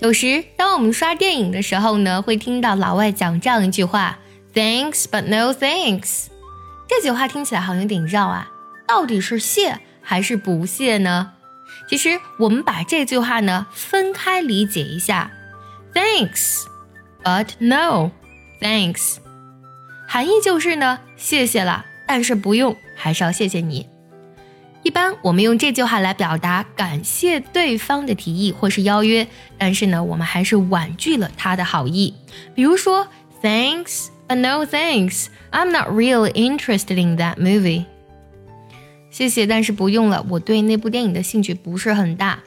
有时，当我们刷电影的时候呢，会听到老外讲这样一句话：“Thanks, but no thanks。”这句话听起来好像有点绕啊，到底是谢还是不谢呢？其实，我们把这句话呢分开理解一下：“Thanks, but no thanks。”含义就是呢，谢谢了，但是不用，还是要谢谢你。一般我们用这句话来表达感谢对方的提议或是邀约，但是呢，我们还是婉拒了他的好意。比如说，Thanks, but no thanks. I'm not really interested in that movie. 谢谢，但是不用了。我对那部电影的兴趣不是很大。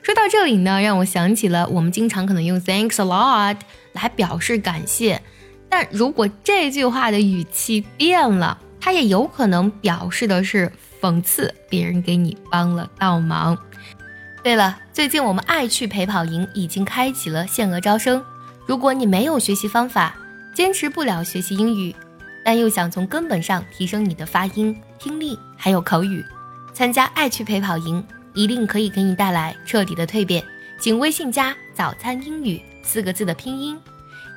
说到这里呢，让我想起了我们经常可能用 Thanks a lot 来表示感谢，但如果这句话的语气变了，它也有可能表示的是。讽刺别人给你帮了倒忙。对了，最近我们爱趣陪跑营已经开启了限额招生。如果你没有学习方法，坚持不了学习英语，但又想从根本上提升你的发音、听力还有口语，参加爱趣陪跑营一定可以给你带来彻底的蜕变。请微信加“早餐英语”四个字的拼音，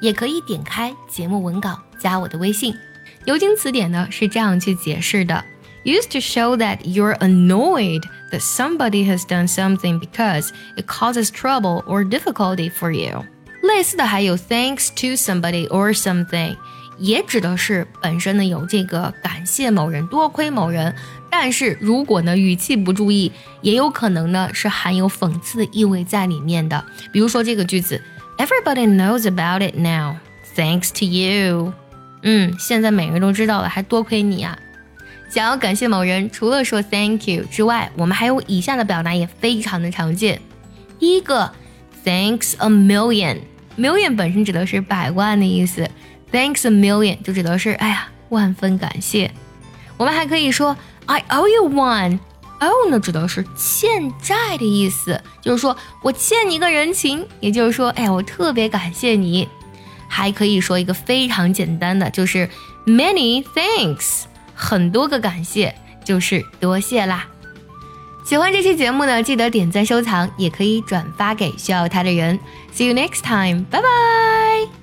也可以点开节目文稿加我的微信。牛津词典呢是这样去解释的。used to show that you're annoyed that somebody has done something because it causes trouble or difficulty for you。类似的还有 thanks to somebody or something，也指的是本身呢有这个感谢某人、多亏某人，但是如果呢语气不注意，也有可能呢是含有讽刺的意味在里面的。比如说这个句子，Everybody knows about it now, thanks to you。嗯，现在每个人都知道了，还多亏你啊。 想要感谢某人，除了说 thank you 之外，我们还有以下的表达也非常的常见。第一个，thanks a million，million 本身指的是百万的意思，thanks a million 就指的是哎呀万分感谢。我们还可以说 I owe you one，owe 呢指的是欠债的意思，就是说我欠你一个人情，也就是说哎呀我特别感谢你。还可以说一个非常简单的，就是 many thanks。很多个感谢，就是多谢啦！喜欢这期节目呢，记得点赞收藏，也可以转发给需要它的人。See you next time，拜拜。